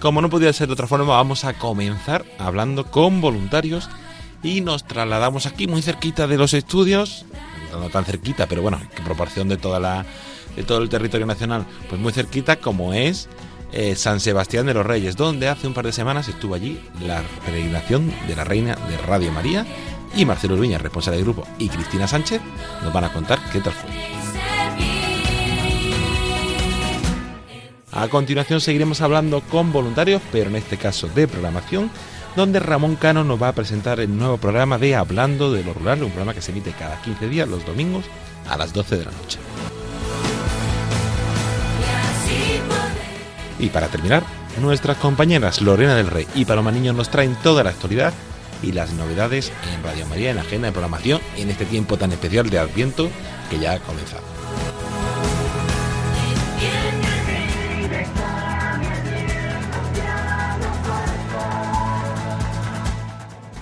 Como no podía ser de otra forma, vamos a comenzar hablando con voluntarios y nos trasladamos aquí muy cerquita de los estudios, no tan cerquita, pero bueno, en proporción de toda la de todo el territorio nacional, pues muy cerquita como es eh, San Sebastián de los Reyes, donde hace un par de semanas estuvo allí la peregrinación de la Reina de Radio María y Marcelo Uruña, responsable del grupo, y Cristina Sánchez nos van a contar qué tal fue. A continuación seguiremos hablando con voluntarios, pero en este caso de programación, donde Ramón Cano nos va a presentar el nuevo programa de Hablando de lo Rural, un programa que se emite cada 15 días los domingos a las 12 de la noche. Y para terminar, nuestras compañeras Lorena del Rey y Paloma Niño nos traen toda la actualidad y las novedades en Radio María en la agenda de programación en este tiempo tan especial de Adviento que ya ha comenzado.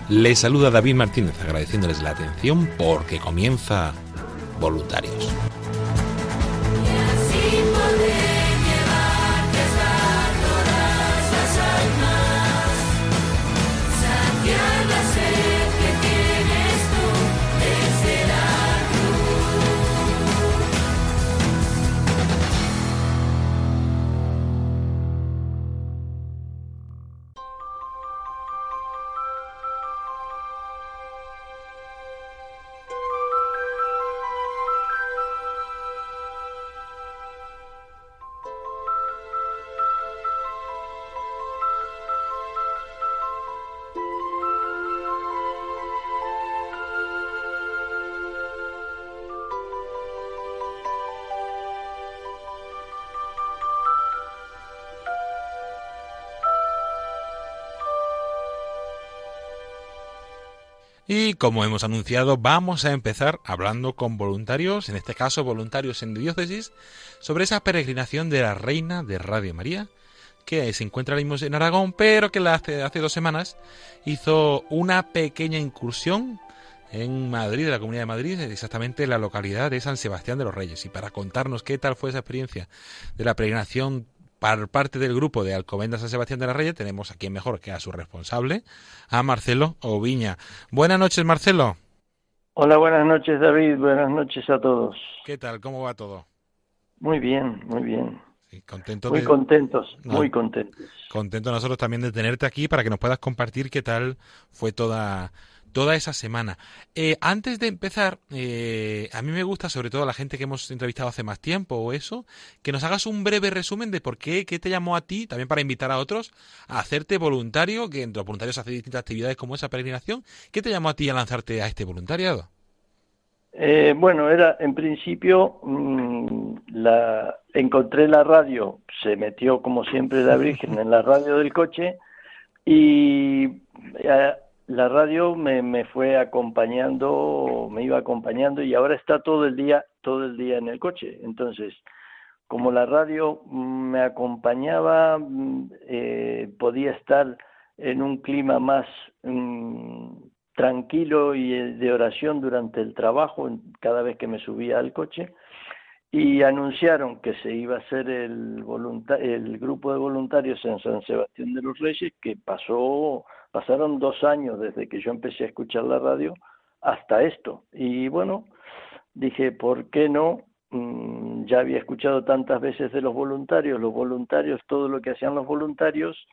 Les saluda David Martínez agradeciéndoles la atención porque comienza Voluntarios. Como hemos anunciado, vamos a empezar hablando con voluntarios, en este caso voluntarios en diócesis, sobre esa peregrinación de la Reina de Radio María, que se encuentra ahora mismo en Aragón, pero que hace, hace dos semanas hizo una pequeña incursión en Madrid, en la Comunidad de Madrid, exactamente en la localidad de San Sebastián de los Reyes. Y para contarnos qué tal fue esa experiencia de la peregrinación por parte del grupo de Alcobendas San Sebastián de la Reyes, tenemos a quien mejor que a su responsable, a Marcelo Oviña. Buenas noches, Marcelo. Hola, buenas noches David, buenas noches a todos. ¿Qué tal? ¿Cómo va todo? Muy bien, muy bien. Sí, contento Muy de- contentos, No. muy contentos. contento nosotros también de tenerte aquí para que nos puedas compartir qué tal fue toda toda esa semana. Eh, antes de empezar, eh, a mí me gusta, sobre todo a la gente que hemos entrevistado hace más tiempo o eso, que nos hagas un breve resumen de por qué, qué te llamó a ti, también para invitar a otros, a hacerte voluntario, que entre los voluntarios hace distintas actividades como esa peregrinación. ¿Qué te llamó a ti a lanzarte a este voluntariado? Eh, bueno, era en principio mm, la encontré la radio, se metió como siempre la Virgen en la radio del coche y eh, la radio me, me fue acompañando, me iba acompañando y ahora está todo el día, todo el día en el coche. Entonces, como la radio me acompañaba, mm, eh, podía estar en un clima más mm, tranquilo y eh, de oración durante el trabajo, cada vez que me subía al coche, y anunciaron que se iba a hacer el, el grupo de voluntarios en San Sebastián de los Reyes, que pasó, pasaron dos años desde que yo empecé a escuchar la radio hasta esto. Y bueno, dije, ¿por qué no? Mm, ya había escuchado tantas veces de los voluntarios, los voluntarios, todo lo que hacían los voluntarios,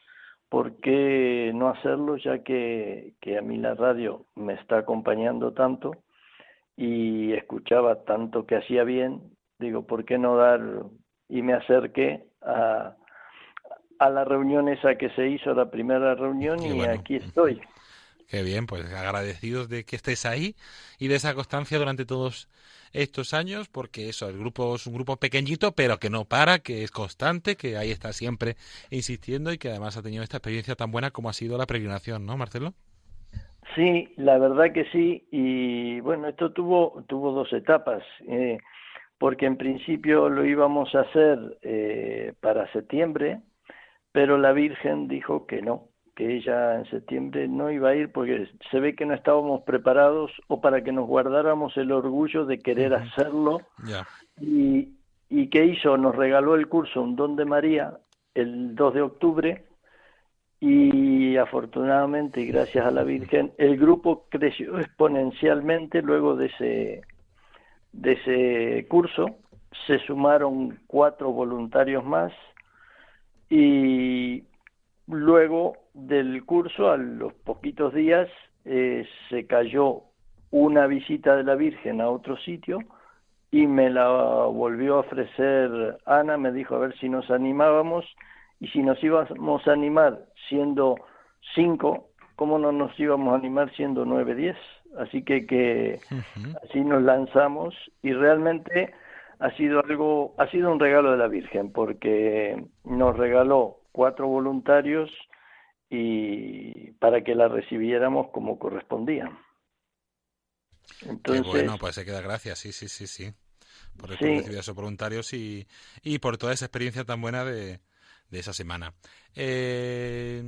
¿por qué no hacerlo ya que, que a mí la radio me está acompañando tanto y escuchaba tanto que hacía bien? Digo, ¿por qué no dar? Y me acerqué a, a la reunión esa que se hizo, la primera reunión, y aquí estoy. Qué bien, pues agradecidos de que estés ahí y de esa constancia durante todos estos años, porque eso, el grupo es un grupo pequeñito, pero que no para, que es constante, que ahí está siempre insistiendo y que además ha tenido esta experiencia tan buena como ha sido la peregrinación, ¿no, Marcelo? Sí, la verdad que sí, y bueno, esto tuvo, tuvo dos etapas, eh, porque en principio lo íbamos a hacer eh, para septiembre, pero la Virgen dijo que no, que ella en septiembre no iba a ir porque se ve que no estábamos preparados o para que nos guardáramos el orgullo de querer hacerlo. Y, y que hizo, nos regaló el curso Un Don de María el 2 de octubre. Y afortunadamente y gracias a la Virgen el grupo creció exponencialmente luego de ese de ese curso. Se sumaron cuatro voluntarios más y luego del curso, a los poquitos días, eh, se cayó una visita de la Virgen a otro sitio y me la volvió a ofrecer Ana, me dijo a ver si nos animábamos y si nos íbamos a animar siendo cinco, ¿cómo no nos íbamos a animar siendo nueve, diez? Así que, que así nos lanzamos y realmente ha sido algo, ha sido un regalo de la Virgen porque nos regaló cuatro voluntarios y para que la recibiéramos como correspondía. Entonces, bueno, pues se queda gracias, sí, sí, sí, sí, por recibir a esos voluntarios y, y por toda esa experiencia tan buena de, de esa semana. Eh,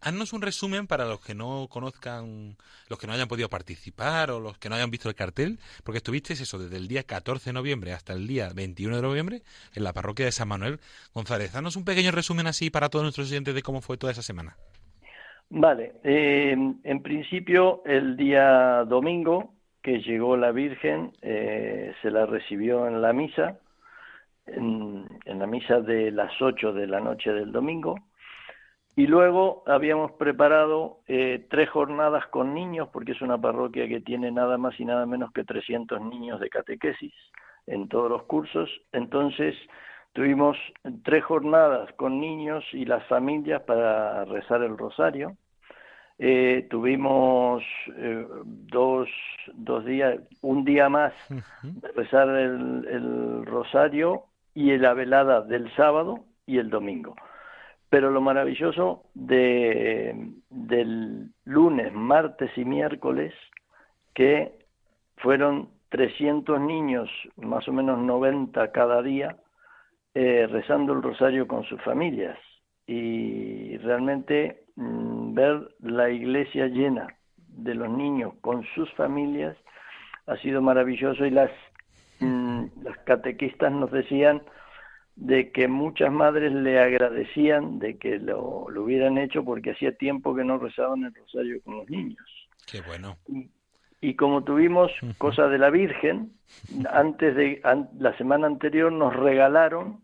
haznos un resumen para los que no conozcan, los que no hayan podido participar o los que no hayan visto el cartel, porque estuviste eso desde el día 14 de noviembre hasta el día 21 de noviembre en la parroquia de San Manuel. González, haznos un pequeño resumen así para todos nuestros oyentes de cómo fue toda esa semana. Vale, eh, en principio el día domingo que llegó la Virgen eh, se la recibió en la misa en, la misa de las 8 de la noche del domingo. Y luego habíamos preparado eh, tres jornadas con niños, porque es una parroquia que tiene nada más y nada menos que 300 niños de catequesis en todos los cursos. Entonces tuvimos tres jornadas con niños y las familias para rezar el rosario. Eh, tuvimos eh, dos, dos días, un día más de rezar el, el rosario y la velada del sábado y el domingo. Pero lo maravilloso de, del lunes, martes y miércoles, que fueron 300 niños, más o menos 90 cada día, eh, rezando el rosario con sus familias. Y realmente mm, ver la iglesia llena de los niños con sus familias ha sido maravilloso y las las catequistas nos decían de que muchas madres le agradecían de que lo, lo, hubieran hecho porque hacía tiempo que no rezaban el rosario con los niños. Qué bueno. Y, como tuvimos cosa de la Virgen, antes de la semana anterior nos regalaron,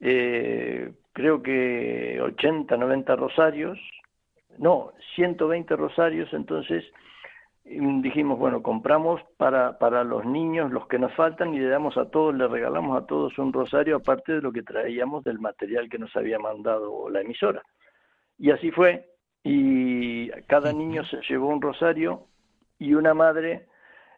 eh, creo que 80, 90 rosarios, no, 120 rosarios, entonces dijimos, bueno, compramos para, para los niños los que nos faltan y le damos a todos, le regalamos a todos un rosario aparte de lo que traíamos del material que nos había mandado la emisora. Y así fue, y cada niño se llevó un rosario y una madre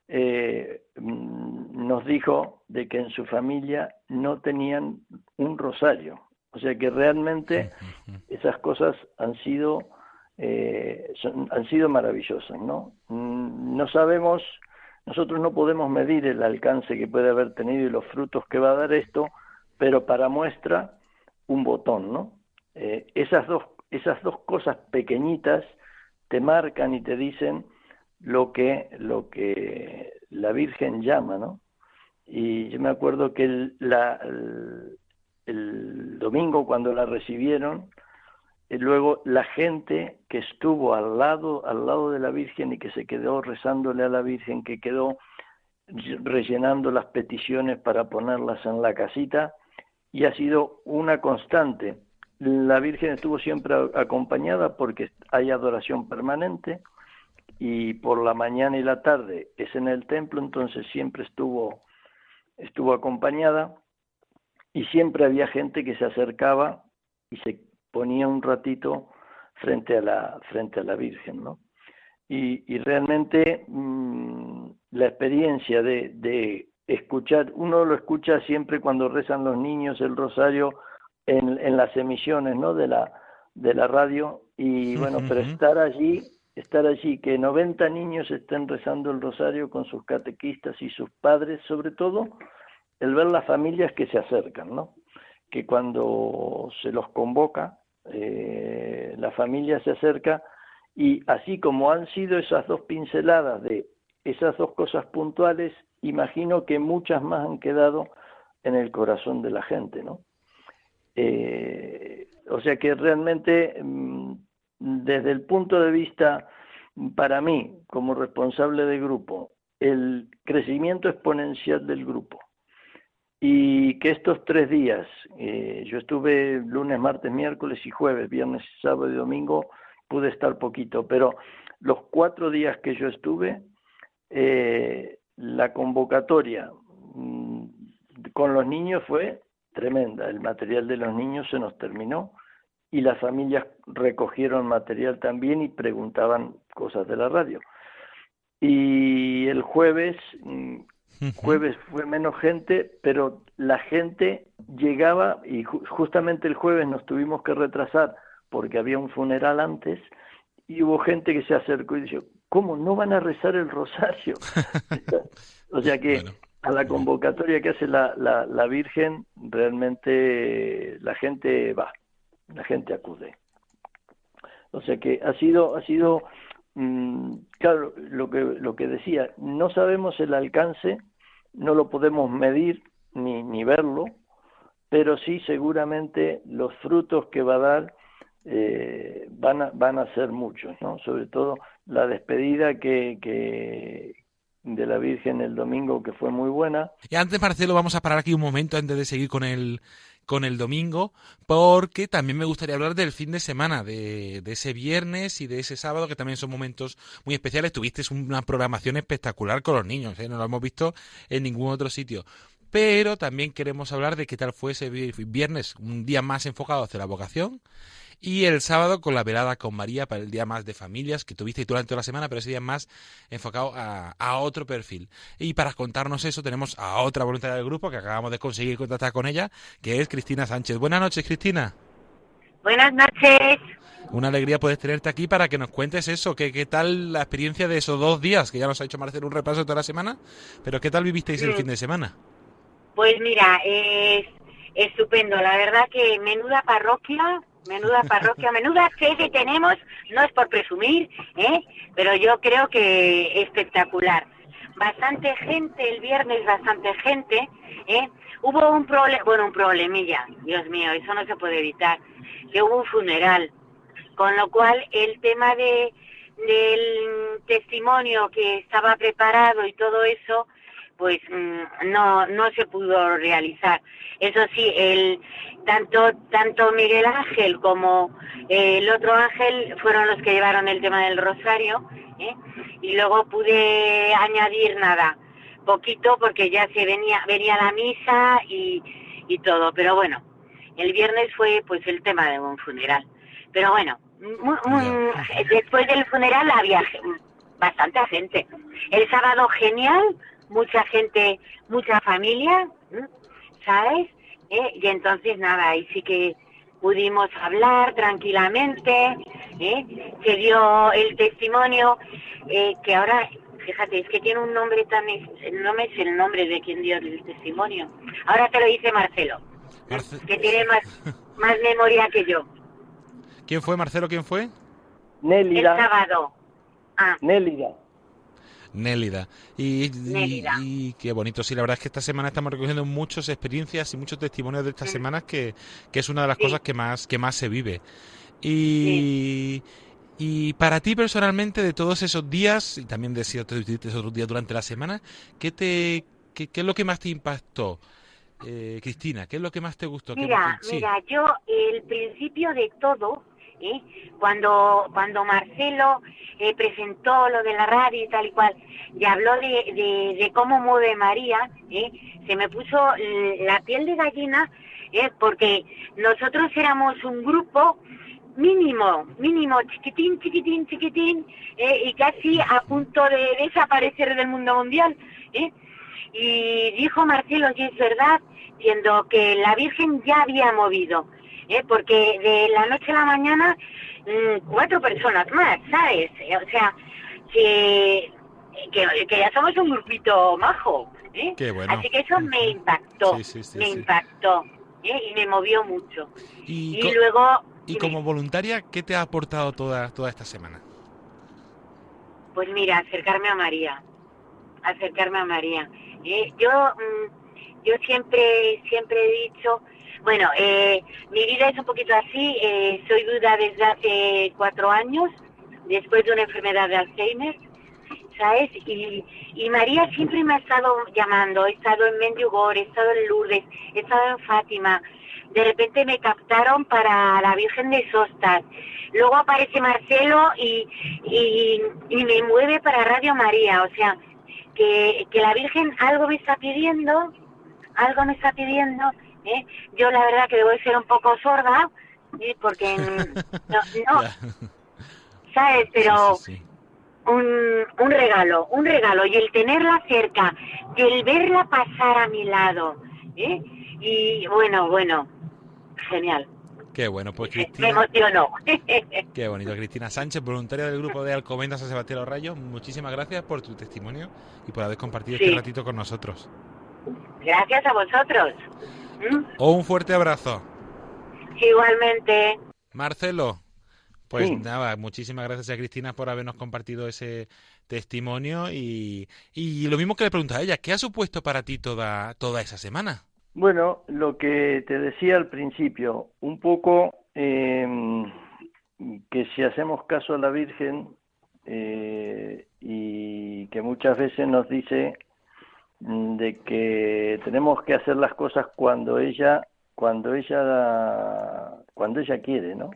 eh, mm, nos dijo de que en su familia no tenían un rosario. O sea que realmente esas cosas han sido eh, son- han sido maravillosas, ¿no? Mm, No sabemos, nosotros no podemos medir el alcance que puede haber tenido y los frutos que va a dar esto, pero para muestra un botón, ¿no? Eh, esas dos esas dos cosas pequeñitas te marcan y te dicen lo que lo que la Virgen llama, ¿no? Y yo me acuerdo que el, la, el, el domingo cuando la recibieron, y luego la gente que estuvo al lado al lado de la Virgen y que se quedó rezándole a la Virgen que quedó rellenando las peticiones para ponerlas en la casita y ha sido una constante. La Virgen estuvo siempre acompañada porque hay adoración permanente y por la mañana y la tarde es en el templo entonces siempre estuvo estuvo acompañada y siempre había gente que se acercaba y se ponía un ratito frente a la frente a la Virgen, ¿no? Y, y realmente mm, la experiencia de, de escuchar, uno lo escucha siempre cuando rezan los niños el rosario en, en las emisiones, ¿no? De la de la radio y bueno, pero estar allí, estar allí que 90 niños estén rezando el rosario con sus catequistas y sus padres, sobre todo el ver las familias que se acercan, ¿no? Que cuando se los convoca, eh, la familia se acerca y así como han sido esas dos pinceladas de esas dos cosas puntuales, imagino que muchas más han quedado en el corazón de la gente, ¿no? Eh, o sea que realmente mm, desde el punto de vista para mí como responsable de grupo, el crecimiento exponencial del grupo y que estos tres días, eh, yo estuve lunes, martes, miércoles y jueves, viernes, sábado y domingo, pude estar poquito, pero los cuatro días que yo estuve, eh, la convocatoria mm, con los niños fue tremenda. El material de los niños se nos terminó y las familias recogieron material también y preguntaban cosas de la radio. Y el jueves, jueves fue menos gente, pero la gente llegaba y ju- justamente el jueves nos tuvimos que retrasar porque había un funeral antes y hubo gente que se acercó y dijo, ¿cómo no van a rezar el rosario? o sea que Bueno. a la convocatoria que hace la, la, la Virgen, realmente la gente va, la gente acude. O sea que ha sido, ha sido, claro, lo que, lo que decía, no sabemos el alcance, no lo podemos medir ni, ni verlo, pero sí seguramente los frutos que va a dar eh, van, a, van a ser muchos, ¿no? Sobre todo la despedida que, que de la Virgen el domingo, que fue muy buena, Y antes, Marcelo, vamos a parar aquí un momento antes de seguir con el, con el domingo, porque también me gustaría hablar del fin de semana, de, de ese viernes y de ese sábado, que también son momentos muy especiales. Tuviste una programación espectacular con los niños, ¿eh? no lo hemos visto en ningún otro sitio. Pero también queremos hablar de qué tal fue ese vi- viernes, un día más enfocado hacia la vocación, y el sábado con la velada con María para el día más de familias que tuviste durante toda la semana, pero ese día más enfocado a, a otro perfil. Y para contarnos eso tenemos a otra voluntaria del grupo que acabamos de conseguir contactar con ella, que es Cristina Sánchez. Buenas noches, Cristina. Buenas noches. Una alegría poder tenerte aquí para que nos cuentes eso, que qué tal la experiencia de esos dos días, que ya nos ha hecho Marcelo un repaso de toda la semana, pero qué tal vivisteis el fin de semana. Pues mira, es estupendo. La verdad que menuda parroquia, menuda parroquia, menuda sede tenemos. No es por presumir, ¿eh? Pero yo creo que espectacular. Bastante gente el viernes, bastante gente, ¿eh? Hubo un problema, bueno, un problemilla, Dios mío, eso no se puede evitar. Que hubo un funeral, con lo cual el tema de del testimonio que estaba preparado y todo eso pues mm, no no se pudo realizar. Eso sí, el tanto tanto Miguel Ángel como eh, el otro Ángel fueron los que llevaron el tema del rosario, ¿eh? y luego pude añadir nada, poquito porque ya se venía venía la misa y, y todo, pero bueno, el viernes fue pues el tema de un funeral, pero bueno, después del funeral había bastante gente. El sábado genial, mucha gente, mucha familia. ¿sabes? ¿Eh? Y entonces nada, ahí sí que pudimos hablar tranquilamente, ¿eh? se dio el testimonio eh, que ahora, fíjate, es que tiene un nombre tan, no me es el nombre de quien dio el testimonio. Ahora te lo dice Marcelo, Marce- que tiene más, más memoria que yo. ¿Quién fue, Marcelo? ¿Quién fue? El Nélida, sábado. Ah, Nélida. Nélida. Y, Nélida. y qué bonito. Sí, la verdad es que esta semana estamos recogiendo muchas experiencias y muchos testimonios de estas semanas que, que es una de las Sí. cosas que más, que más se vive. Y, y para ti personalmente, de todos esos días, y también de otros días durante la semana, ¿qué, te, qué, qué es lo que más te impactó? Eh, Cristina, ¿qué es lo que más te gustó? ¿Qué- Mira, sí. mira, yo el principio de todo, cuando cuando Marcelo eh, presentó lo de la radio y tal y cual, y habló de, cómo mueve María, se me puso la piel de gallina, porque nosotros éramos un grupo mínimo, mínimo, chiquitín, chiquitín, chiquitín, y casi a punto de desaparecer del mundo mundial. Y dijo Marcelo, y es verdad, diciendo que la Virgen ya había movido, ¿eh? porque de la noche a la mañana mm, cuatro personas más, ¿sabes? O sea, que, que, que ya somos un grupito majo. ¿eh? Qué bueno. Así que eso me impactó, Sí, sí, sí, me impactó ¿eh? y me movió mucho. Y, luego... y como voluntaria, ¿qué te ha aportado toda, toda esta semana? Pues mira, acercarme a María, acercarme a María. Eh, yo, mm, yo siempre, siempre he dicho, bueno, eh, mi vida es un poquito así. eh, soy viuda desde hace cuatro años, después de una enfermedad de Alzheimer, ¿sabes? Y, María siempre me ha estado llamando. He estado en Mendugor, he estado en Lourdes, he estado en Fátima. De repente me captaron para la Virgen de Sostas. Luego aparece Marcelo y, y, y me mueve para Radio María. O sea, que, que la Virgen algo me está pidiendo, algo me está pidiendo. ¿Eh? Yo la verdad que debo de ser un poco sorda, ¿eh? porque no. ¿sabes? Pero Sí, sí, sí. un, un regalo, un regalo. Y el tenerla cerca, y el verla pasar a mi lado, ¿eh? Y bueno, bueno, genial. Qué bueno, pues Me Cristina. emocionó. Qué bonito, Cristina Sánchez, voluntaria del grupo de Alcobendas San Sebastián los Rayos. Muchísimas gracias por tu testimonio y por haber compartido Sí. este ratito con nosotros. Gracias a vosotros. ¿Mm? Un fuerte abrazo. Igualmente. Marcelo, pues Sí. nada, muchísimas gracias a Cristina por habernos compartido ese testimonio y, y lo mismo que le preguntaba a ella, ¿qué ha supuesto para ti toda, toda esa semana? Bueno, lo que te decía al principio, un poco eh, que si hacemos caso a la Virgen eh, y que muchas veces nos dice de que tenemos que hacer las cosas cuando ella, cuando ella, cuando ella quiere, ¿no?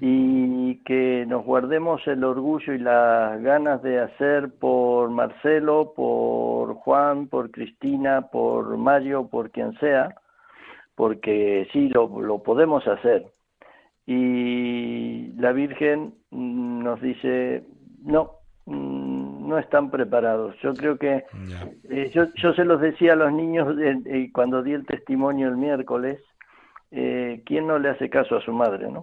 y que nos guardemos el orgullo y las ganas de hacer por Marcelo, por Juan, por Cristina, por Mario, por quien sea, porque sí, lo, lo podemos hacer. Y la Virgen nos dice, no, no están preparados. Yo creo que eh, yo, yo se los decía a los niños cuando di el testimonio el miércoles, eh, ¿quién no le hace caso a su madre, no?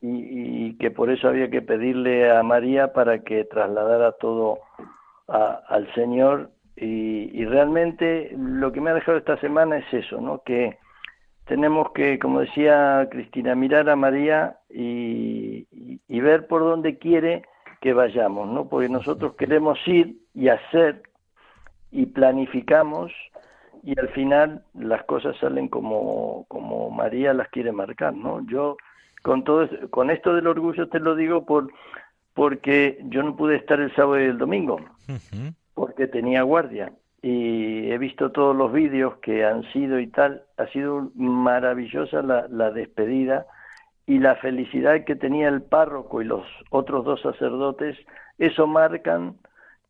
Y, y que por eso había que pedirle a María para que trasladara todo a- al Señor. Y, y realmente lo que me ha dejado esta semana es eso, ¿no? Que tenemos que, como decía Cristina, mirar a María y, y- y ver por dónde quiere que vayamos, ¿no? Porque nosotros queremos ir y hacer y planificamos y al final las cosas salen como, como María las quiere marcar, ¿no? Yo con todo con esto del orgullo te lo digo por porque yo no pude estar el sábado y el domingo porque tenía guardia y he visto todos los vídeos que han sido y tal. Ha sido maravillosa la, la despedida y la felicidad que tenía el párroco y los otros dos sacerdotes. Eso marcan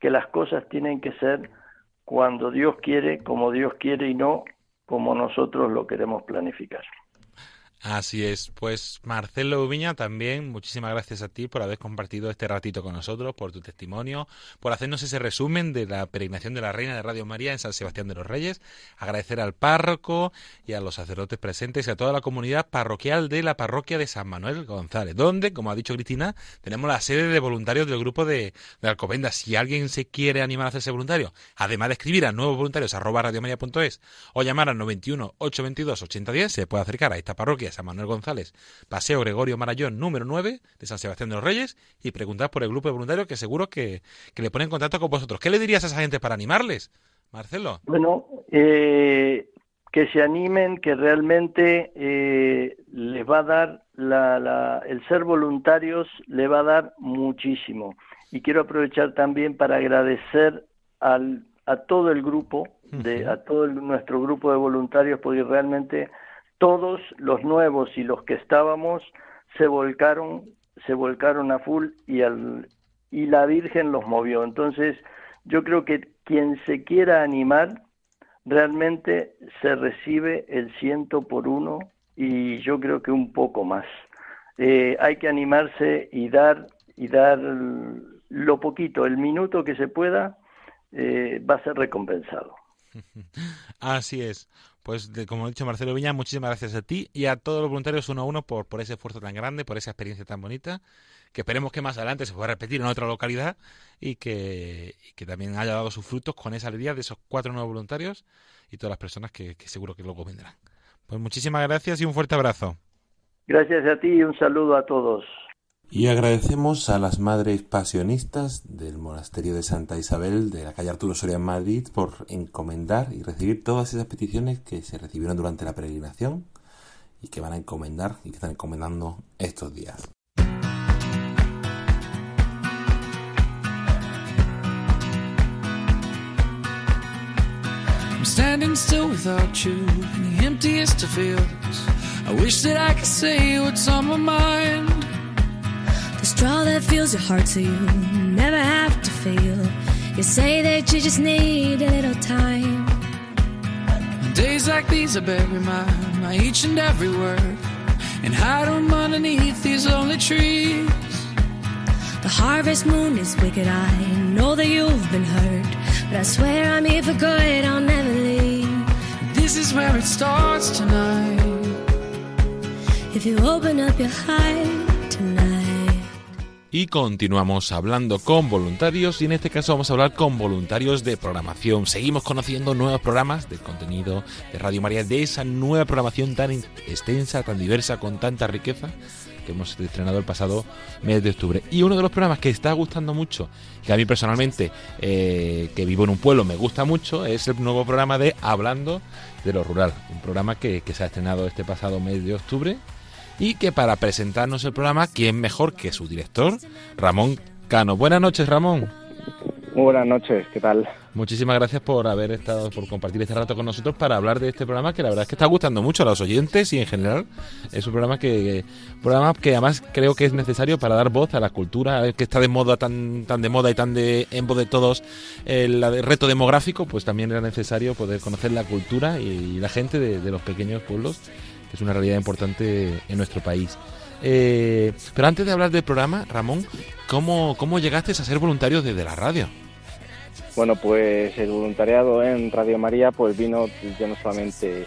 que las cosas tienen que ser cuando Dios quiere, como Dios quiere y no como nosotros lo queremos planificar. Así es, pues Marcelo Viña también, muchísimas gracias a ti por haber compartido este ratito con nosotros, por tu testimonio, por hacernos ese resumen de la peregrinación de la Reina de Radio María en San Sebastián de los Reyes, agradecer al párroco y a los sacerdotes presentes y a toda la comunidad parroquial de la parroquia de San Manuel González, donde, como ha dicho Cristina, tenemos la sede de voluntarios del grupo de, de Alcobenda. Si alguien se quiere animar a hacerse voluntario, además de escribir a nuevos voluntarios arroba radiomaria.es o llamar al 91 822 8010, se puede acercar a esta parroquia San Manuel González, Paseo Gregorio Marayón número 9 de San Sebastián de los Reyes y preguntar por el grupo de voluntarios que seguro que, que le ponen en contacto con vosotros. ¿Qué le dirías a esa gente para animarles, Marcelo? Bueno, eh, que se animen, que realmente eh, les va a dar, la, la, el ser voluntarios le va a dar muchísimo. Y quiero aprovechar también para agradecer al, a todo el grupo, de, a todo el- nuestro grupo de voluntarios, porque realmente todos los nuevos y los que estábamos se volcaron, se volcaron a full y al y la Virgen los movió. Entonces, yo creo que quien se quiera animar realmente se recibe el ciento por uno y yo creo que un poco más. Eh, hay que animarse y dar y dar lo poquito, el minuto que se pueda, eh, va a ser recompensado. Así es. Pues como ha dicho Marcelo Viña, muchísimas gracias a ti y a todos los voluntarios uno a uno por, por ese esfuerzo tan grande, por esa experiencia tan bonita, que esperemos que más adelante se pueda repetir en otra localidad y que, que también haya dado sus frutos con esa alegría de esos cuatro nuevos voluntarios y todas las personas que, que seguro que luego vendrán. Pues muchísimas gracias y un fuerte abrazo. Gracias a ti y un saludo a todos. Y agradecemos a las madres pasionistas del monasterio de Santa Isabel de la calle Arturo Soria en Madrid por encomendar y recibir todas esas peticiones que se recibieron durante la peregrinación y que van a encomendar y que están encomendando estos días. I'm standing still without you in the emptiest of fields. I wish that I could say what's on my mind. Straw that fills your heart so you never have to feel. You say that you just need a little time. Days like these, I bury my, my each and every word and hide them underneath these lonely trees. The harvest moon is wicked. I know that you've been hurt, but I swear I'm here for good. I'll never leave. This is where it starts tonight. If you open up your heart tonight. Y continuamos hablando con voluntarios y en este caso vamos a hablar con voluntarios de programación. Seguimos conociendo nuevos programas del contenido de Radio María, de esa nueva programación tan extensa, tan diversa, con tanta riqueza que hemos estrenado el pasado mes de octubre. Y uno de los programas que está gustando mucho, que a mí personalmente, eh, que vivo en un pueblo, me gusta mucho, es el nuevo programa de Hablando de lo Rural. Un programa que, que se ha estrenado este pasado mes de octubre y que para presentarnos el programa, ¿quién mejor que su director, Ramón Cano? Buenas noches, Ramón. Muy buenas noches, ¿qué tal? Muchísimas gracias por haber estado, por compartir este rato con nosotros para hablar de este programa que la verdad es que está gustando mucho a los oyentes y en general es un programa que, programa que además creo que es necesario para dar voz a la cultura que está de moda tan tan de moda y tan de en voz de todos el, el reto demográfico pues también era necesario poder conocer la cultura y la gente de, de los pequeños pueblos que es una realidad importante en nuestro país. Eh, pero antes de hablar del programa, Ramón, ¿cómo, ¿cómo llegaste a ser voluntario desde la radio? Bueno, pues el voluntariado en Radio María pues vino ya no solamente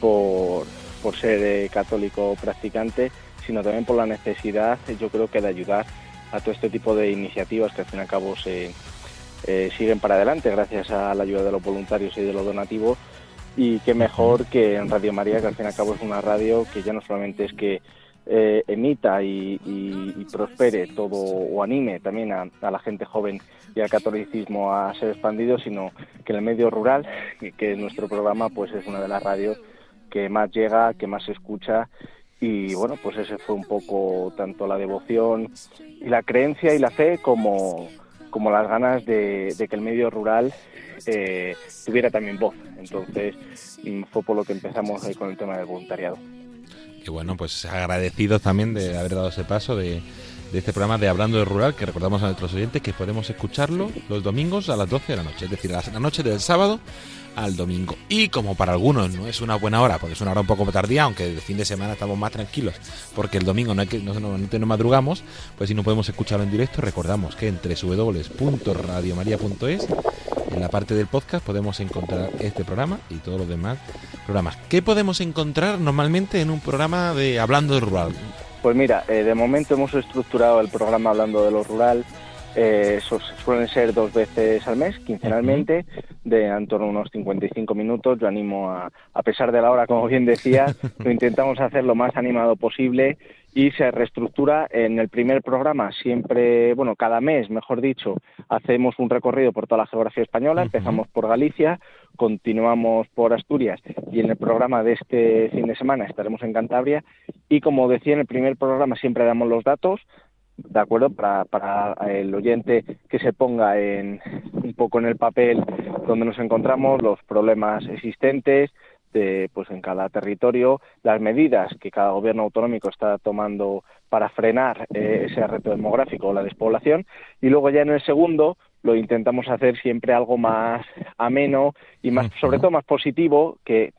por, por ser eh, católico practicante, sino también por la necesidad, yo creo que de ayudar a todo este tipo de iniciativas que al fin y al cabo se eh, siguen para adelante gracias a la ayuda de los voluntarios y de los donativos. Y qué mejor que en Radio María, que al fin y al cabo es una radio que ya no solamente es que eh, emita y, y, y, prospere todo o anime también a, a, la gente joven y al catolicismo a ser expandido, sino que en el medio rural, que, que nuestro programa pues es una de las radios que más llega, que más se escucha y bueno, pues ese fue un poco tanto la devoción y la creencia y la fe como como las ganas de, de que el medio rural eh, tuviera también voz. Entonces mm, fue por lo que empezamos con el tema del voluntariado. Y bueno, pues agradecidos también de haber dado ese paso de, de este programa de Hablando de Rural, que recordamos a nuestros oyentes que podemos escucharlo los domingos a las 12 de la noche, es decir, a la noche del sábado al domingo. Y como para algunos no es una buena hora, porque es una hora un poco tardía, aunque el fin de semana estamos más tranquilos, porque el domingo no hay que no, no, no madrugamos, pues si no podemos escucharlo en directo, recordamos que en www.radiomaria.es en la parte del podcast podemos encontrar este programa y todos los demás programas. ¿Qué podemos encontrar normalmente en un programa de Hablando de Rural? Pues mira, eh, de momento hemos estructurado el programa hablando de lo rural. Eh, suelen ser dos veces al mes, quincenalmente, de en torno a unos 55 minutos. Yo animo a, a pesar de la hora, como bien decías, lo intentamos hacer lo más animado posible y se reestructura en el primer programa. Siempre, bueno, cada mes, mejor dicho, hacemos un recorrido por toda la geografía española. Empezamos por Galicia, continuamos por Asturias y en el programa de este fin de semana estaremos en Cantabria. Y como decía en el primer programa, siempre damos los datos de acuerdo para, para el oyente que se ponga en un poco en el papel donde nos encontramos los problemas existentes de, pues en cada territorio las medidas que cada gobierno autonómico está tomando para frenar eh, ese reto demográfico o la despoblación. Y luego ya en el segundo lo intentamos hacer siempre algo más ameno y más sobre todo más positivo que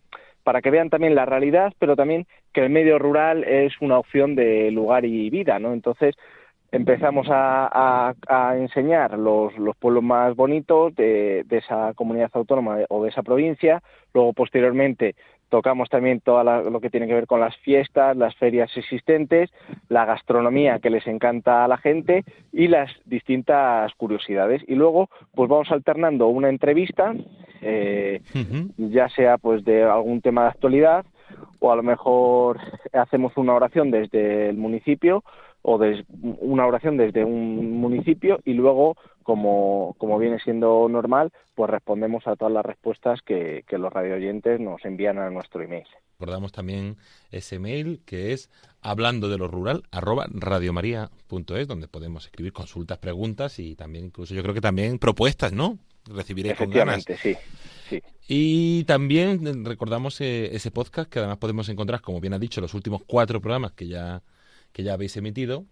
para que vean también la realidad pero también que el medio rural es una opción de lugar y vida no entonces empezamos a, a, a enseñar los, los, pueblos más bonitos de, de, esa comunidad autónoma o de esa provincia. Luego, posteriormente, tocamos también todo lo que tiene que ver con las fiestas, las ferias existentes, la gastronomía que les encanta a la gente y las distintas curiosidades. Y luego, pues vamos alternando una entrevista, eh, uh -huh. ya sea pues de algún tema de actualidad o a lo mejor hacemos una oración desde el municipio o de una oración desde un municipio y luego, como, como viene siendo normal, pues respondemos a todas las respuestas que, que los radioyentes nos envían a nuestro email. Recordamos también ese mail que es hablando de lo rural arroba radiomaria.es donde podemos escribir consultas, preguntas y también incluso yo creo que también propuestas, ¿no? Recibiré con ganas. sí. Sí. Y también recordamos eh, ese podcast que además podemos encontrar, como bien ha dicho, los últimos cuatro programas que ya que ya habéis emitido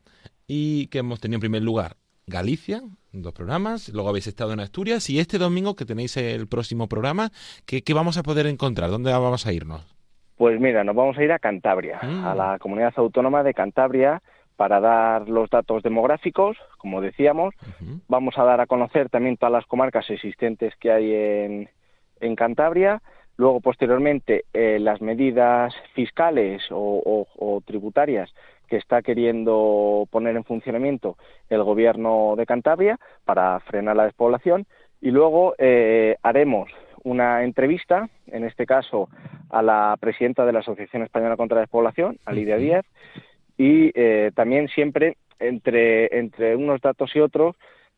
y que hemos tenido en primer lugar Galicia, dos programas, luego habéis estado en Asturias y este domingo que tenéis el próximo programa, ¿qué, qué vamos a poder encontrar? ¿Dónde vamos a irnos? Pues mira, nos vamos a ir a Cantabria, mm. a la comunidad autónoma de Cantabria, para dar los datos demográficos, como decíamos. Uh -huh. Vamos a dar a conocer también todas las comarcas existentes que hay en, en Cantabria. Luego, posteriormente, eh, las medidas fiscales o, o, o tributarias que está queriendo poner en funcionamiento el gobierno de Cantabria para frenar la despoblación. Y luego eh, haremos una entrevista, en este caso a la presidenta de la Asociación Española contra la Despoblación, a Lidia Díaz, y eh, también siempre entre, entre unos datos y otros,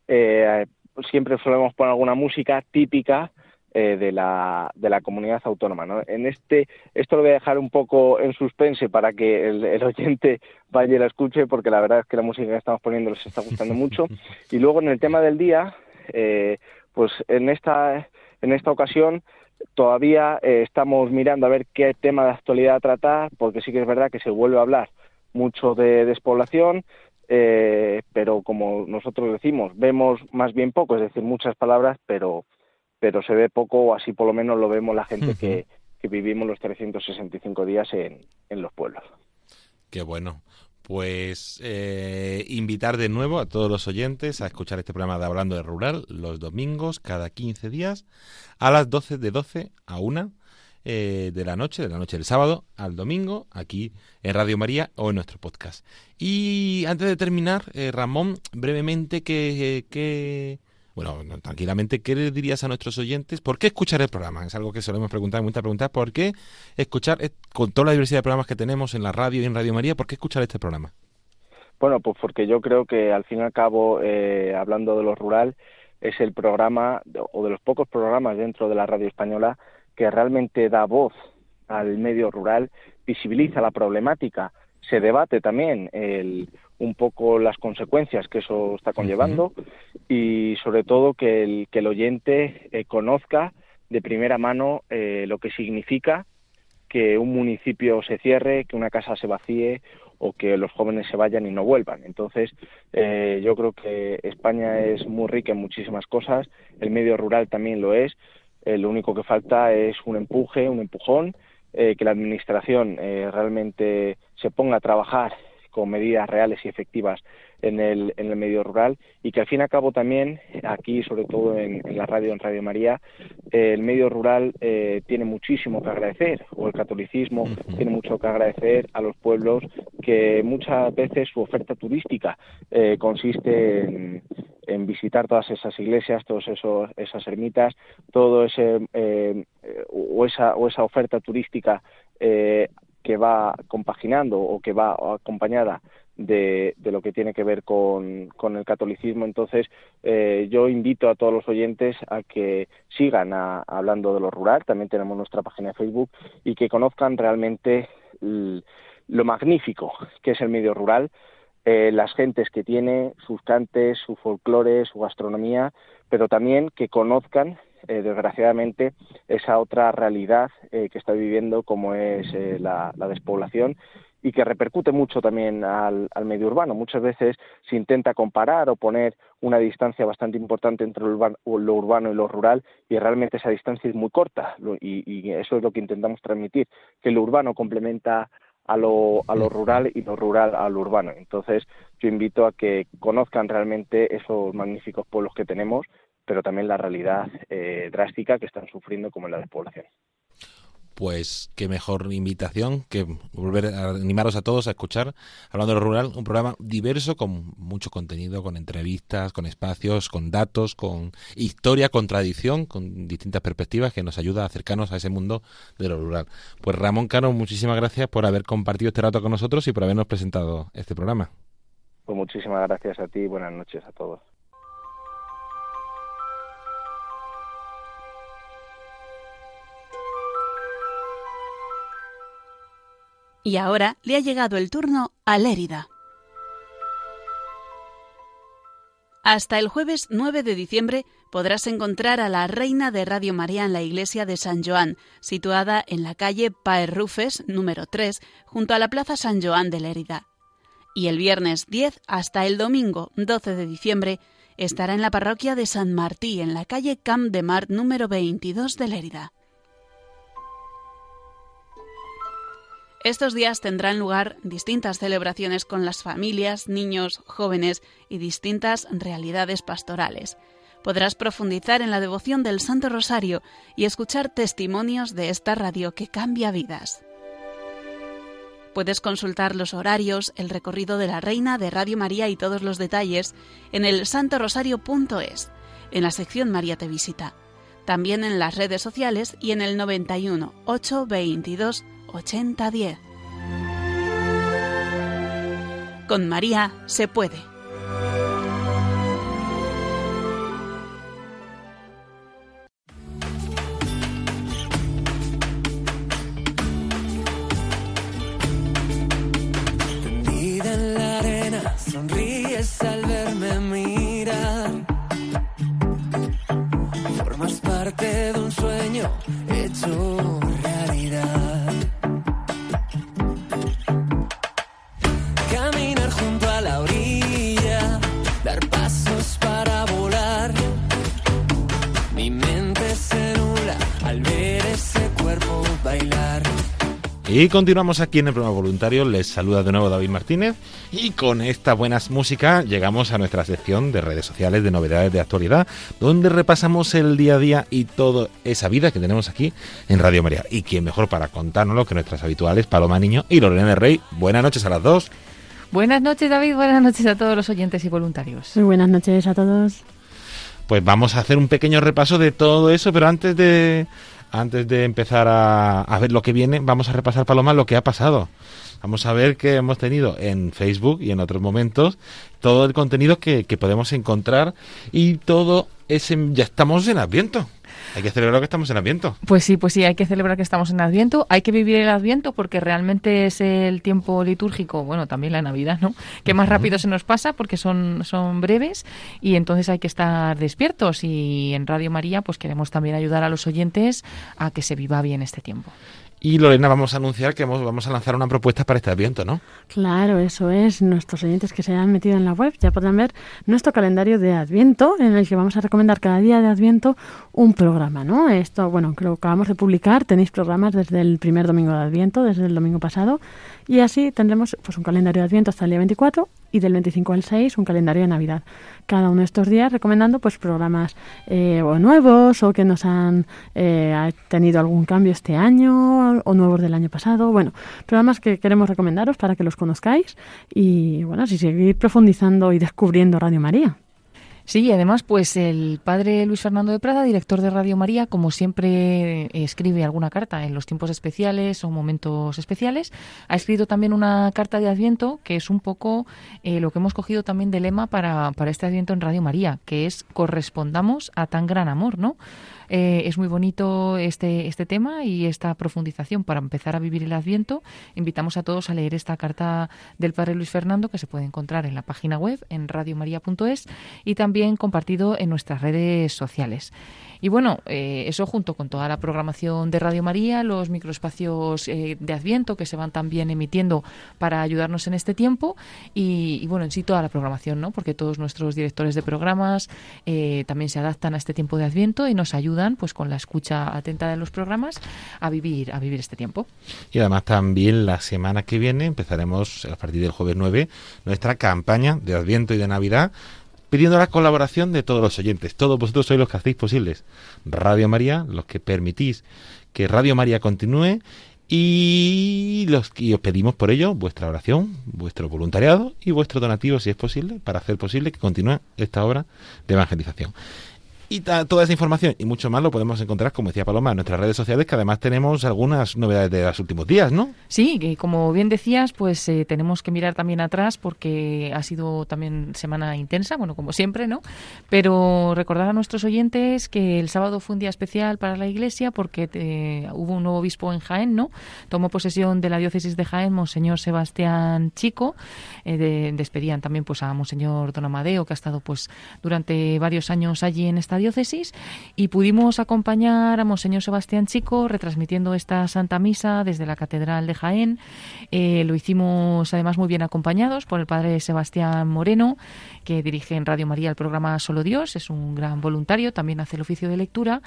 eh, siempre solemos poner alguna música típica eh, de, la, de la comunidad autónoma. ¿no? En este, esto lo voy a dejar un poco en suspense para que el, el, oyente vaya y la escuche, porque la verdad es que la música que estamos poniendo les está gustando mucho. Y luego en el tema del día, eh, pues en esta, en esta ocasión todavía eh, estamos mirando a ver qué tema de actualidad tratar, porque sí que es verdad que se vuelve a hablar mucho de despoblación, eh, pero como nosotros decimos, vemos más bien poco, es decir, muchas palabras, pero pero se ve poco, o así por lo menos lo vemos la gente uh -huh. que, que, vivimos los 365 días en, en los pueblos. Qué bueno. Pues eh, invitar de nuevo a todos los oyentes a escuchar este programa de Hablando de Rural los domingos, cada 15 días, a las 12 de 12 a 1 eh, de la noche, de la noche del sábado al domingo, aquí en Radio María o en nuestro podcast. Y antes de terminar, eh, Ramón, brevemente, ¿qué, qué, bueno, tranquilamente, ¿qué le dirías a nuestros oyentes? ¿Por qué escuchar el programa? Es algo que solemos preguntar, muchas preguntas. ¿Por qué escuchar, con toda la diversidad de programas que tenemos en la radio y en Radio María, ¿por qué escuchar este programa? Bueno, pues porque yo creo que al fin y al cabo, eh, hablando de lo rural, es el programa o de los pocos programas dentro de la radio española que realmente da voz al medio rural, visibiliza la problemática se debate también el, un poco las consecuencias que eso está conllevando y sobre todo que el, que el oyente eh, conozca de primera mano eh, lo que significa que un municipio se cierre, que una casa se vacíe o que los jóvenes se vayan y no vuelvan. Entonces, eh, yo creo que España es muy rica en muchísimas cosas, el medio rural también lo es, eh, lo único que falta es un empuje, un empujón, eh, que la Administración eh, realmente se ponga a trabajar con medidas reales y efectivas en el, en el medio rural y que al fin y al cabo también aquí, sobre todo en, en la radio, en Radio María, eh, el medio rural eh, tiene muchísimo que agradecer o el catolicismo tiene mucho que agradecer a los pueblos que muchas veces su oferta turística eh, consiste en, en visitar todas esas iglesias, todas esos, esas ermitas, todo ese eh, o esa o esa oferta turística eh, que va compaginando o que va acompañada de, lo que tiene que ver con, el catolicismo. Entonces, eh, yo invito a todos los oyentes a que sigan a, hablando de lo rural, también tenemos nuestra página de Facebook, y que conozcan realmente lo magnífico que es el medio rural, eh, las gentes que tiene, sus cantes, su folclore, su gastronomía, pero también que conozcan eh, desgraciadamente esa otra realidad eh, que está viviendo como es eh, la, la, despoblación y que repercute mucho también al, al, medio urbano. Muchas veces se intenta comparar o poner una distancia bastante importante entre lo urbano, y lo rural y realmente esa distancia es muy corta y, eso es lo que intentamos transmitir, que lo urbano complementa a lo, a lo rural y lo rural a lo urbano. Entonces yo invito a que conozcan realmente esos magníficos pueblos que tenemos pero también la realidad eh, drástica que están sufriendo como en la despoblación. Pues qué mejor invitación que volver a animaros a todos a escuchar, hablando de lo rural, un programa diverso con mucho contenido, con entrevistas, con espacios, con datos, con historia, con tradición, con distintas perspectivas que nos ayuda a acercarnos a ese mundo de lo rural. Pues Ramón Cano, muchísimas gracias por haber compartido este rato con nosotros y por habernos presentado este programa. Pues muchísimas gracias a ti y buenas noches a todos. Y ahora le ha llegado el turno a Lérida. Hasta el jueves 9 de diciembre podrás encontrar a la Reina de Radio María en la iglesia de San Joan, situada en la calle Paerrufes número 3, junto a la Plaza San Joan de Lérida. Y el viernes 10 hasta el domingo 12 de diciembre estará en la parroquia de San Martí, en la calle Camp de Mar número 22 de Lérida. Estos días tendrán lugar distintas celebraciones con las familias, niños, jóvenes y distintas realidades pastorales. Podrás profundizar en la devoción del Santo Rosario y escuchar testimonios de esta radio que cambia vidas. Puedes consultar los horarios, el recorrido de la Reina de Radio María y todos los detalles en el santorosario.es, en la sección María te visita. También en las redes sociales y en el 91 822 8010. Con María se puede. Tendida en la arena, sonríes al verme mirar. Formas parte de un sueño hecho Y continuamos aquí en el programa voluntario. Les saluda de nuevo David Martínez. Y con esta buena música llegamos a nuestra sección de redes sociales de novedades de actualidad, donde repasamos el día a día y toda esa vida que tenemos aquí en Radio María. Y quién mejor para contárnoslo que nuestras habituales Paloma Niño y Lorena Rey. Buenas noches a las dos. Buenas noches, David. Buenas noches a todos los oyentes y voluntarios. Muy buenas noches a todos. Pues vamos a hacer un pequeño repaso de todo eso, pero antes de antes de empezar a, a, ver lo que viene, vamos a repasar, Paloma, lo que ha pasado. Vamos a ver que hemos tenido en Facebook y en otros momentos todo el contenido que, que podemos encontrar y todo ese... Ya estamos en Adviento. Hay que celebrar que estamos en Adviento. Pues sí, pues sí, hay que celebrar que estamos en Adviento, hay que vivir el Adviento porque realmente es el tiempo litúrgico, bueno, también la Navidad, ¿no? Que más rápido se nos pasa porque son, son breves y entonces hay que estar despiertos y en Radio María pues queremos también ayudar a los oyentes a que se viva bien este tiempo. Y Lorena, vamos a anunciar que hemos- vamos a lanzar una propuesta para este Adviento, ¿no? Claro, eso es. Nuestros oyentes que se han metido en la web ya podrán ver nuestro calendario de Adviento, en el que vamos a recomendar cada día de Adviento un programa, ¿no? Esto, bueno, que lo acabamos de publicar. Tenéis programas desde el primer domingo de Adviento, desde el domingo pasado, y así tendremos pues un calendario de Adviento hasta el día 24 y del 25 al 6 un calendario de Navidad. Cada uno de estos días recomendando pues programas eh, o nuevos o que nos han eh, ha tenido algún cambio este año o nuevos del año pasado. Bueno, programas que queremos recomendaros para que los conozcáis y bueno, así seguir profundizando y descubriendo Radio María. Sí, y además, pues el padre Luis Fernando de Prada, director de Radio María, como siempre eh, escribe alguna carta en los tiempos especiales o momentos especiales, ha escrito también una carta de Adviento que es un poco eh, lo que hemos cogido también de lema para, para este Adviento en Radio María, que es correspondamos a tan gran amor, ¿no? Eh, es muy bonito este, este tema y esta profundización para empezar a vivir el Adviento. Invitamos a todos a leer esta carta del Padre Luis Fernando que se puede encontrar en la página web en radiomaria.es y también compartido en nuestras redes sociales. Y bueno, eh, eso junto con toda la programación de Radio María, los microespacios eh, de Adviento que se van también emitiendo para ayudarnos en este tiempo y, bueno, en sí toda la programación, ¿no? Porque todos nuestros directores de programas eh, también se adaptan a este tiempo de Adviento y nos ayudan, pues con la escucha atenta de los programas, a vivir, a vivir este tiempo. Y además también la semana que viene empezaremos a partir del jueves 9 nuestra campaña de Adviento y de Navidad pidiendo la colaboración de todos los oyentes. Todos vosotros sois los que hacéis posibles Radio María, los que permitís que Radio María continúe y los y os pedimos por ello vuestra oración, vuestro voluntariado y vuestro donativo si es posible para hacer posible que continúe esta obra de evangelización. Y toda esa información y mucho más lo podemos encontrar, como decía Paloma, en nuestras redes sociales, que además tenemos algunas novedades de los últimos días, ¿no? Sí, que como bien decías, pues eh, tenemos que mirar también atrás porque ha sido también semana intensa, bueno, como siempre, ¿no? Pero recordar a nuestros oyentes que el sábado fue un día especial para la Iglesia porque eh, hubo un nuevo obispo en Jaén, ¿no? Tomó posesión de la diócesis de Jaén, Monseñor Sebastián Chico. Eh, de- despedían también pues a Monseñor Don Amadeo, que ha estado pues durante varios años allí en esta diócesis y pudimos acompañar a Monseñor Sebastián Chico retransmitiendo esta Santa Misa desde la Catedral de Jaén. Eh, lo hicimos además muy bien acompañados por el Padre Sebastián Moreno, que dirige en Radio María el programa Solo Dios, es un gran voluntario, también hace el oficio de lectura.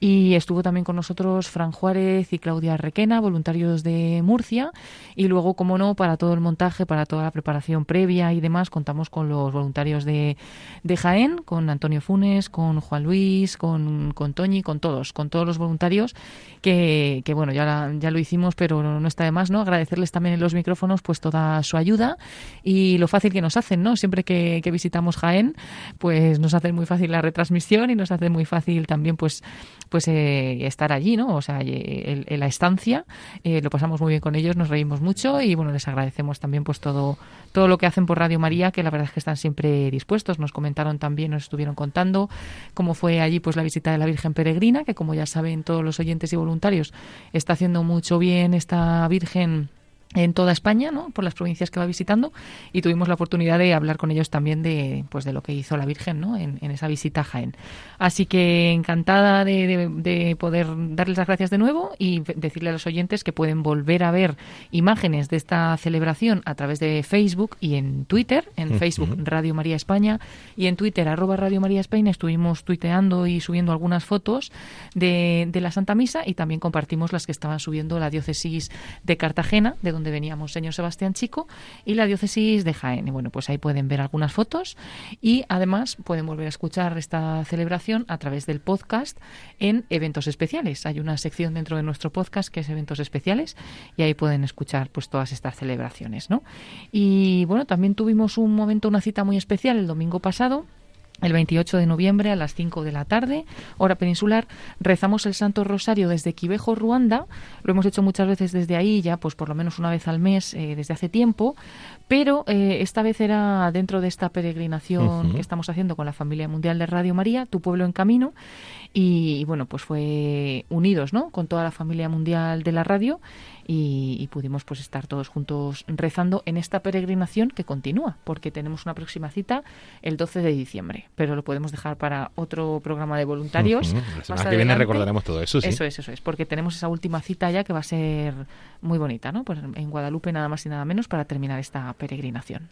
Y estuvo también con nosotros Fran Juárez y Claudia Requena, voluntarios de Murcia. Y luego, como no, para todo el montaje, para toda la preparación previa y demás, contamos con los voluntarios de, de Jaén, con Antonio Funes, con Juan Luis, con, con Toñi, con todos, con todos los voluntarios que, que bueno, ya, la- ya lo hicimos, pero no, está de más, ¿no? Agradecerles también en los micrófonos pues toda su ayuda y lo fácil que nos hacen, ¿no? Siempre que, que visitamos Jaén, pues nos hacen muy fácil la retransmisión y nos hace muy fácil también pues pues eh, estar allí, ¿no? O sea, en la estancia, eh, lo pasamos muy bien con ellos, nos reímos mucho y bueno, les agradecemos también pues todo todo lo que hacen por Radio María, que la verdad es que están siempre dispuestos. Nos comentaron también, nos estuvieron contando cómo fue allí pues la visita de la Virgen Peregrina, que como ya saben todos los oyentes y voluntarios, está haciendo mucho bien esta Virgen en toda España, ¿no? por las provincias que va visitando y tuvimos la oportunidad de hablar con ellos también de pues de lo que hizo la Virgen ¿no? en, en esa visita a Jaén. Así que encantada de, de- de poder darles las gracias de nuevo y decirle a los oyentes que pueden volver a ver imágenes de esta celebración a través de Facebook y en Twitter, en. Facebook Radio María España y en Twitter arroba Radio María España estuvimos tuiteando y subiendo algunas fotos de, de la Santa Misa y también compartimos las que estaban subiendo la diócesis de Cartagena, de donde veníamos señor Sebastián Chico, y la diócesis de Jaén. Y bueno, pues ahí pueden ver algunas fotos y además pueden volver a escuchar esta celebración a través del podcast en eventos especiales. Hay una sección dentro de nuestro podcast que es eventos especiales y ahí pueden escuchar pues todas estas celebraciones, ¿no? Y bueno, también tuvimos un momento, una cita muy especial el domingo pasado el 28 de noviembre a las 5 de la tarde, hora peninsular, rezamos el Santo Rosario desde Quivejo, Ruanda. Lo hemos hecho muchas veces desde ahí, ya pues por lo menos una vez al mes eh, desde hace tiempo, pero eh, esta vez era dentro de esta peregrinación que estamos haciendo con la familia mundial de Radio María, Tu Pueblo en Camino, y, y, bueno, pues fue unidos, ¿no? Con toda la familia mundial de la radio y, y pudimos pues estar todos juntos rezando en esta peregrinación que continúa, porque tenemos una próxima cita el 12 de diciembre, pero lo podemos dejar para otro programa de voluntarios. La semana que viene recordaremos todo eso, sí. Eso es, eso es, porque tenemos esa última cita ya que va a ser muy bonita, ¿no? Pues en Guadalupe nada más y nada menos para terminar esta peregrinación.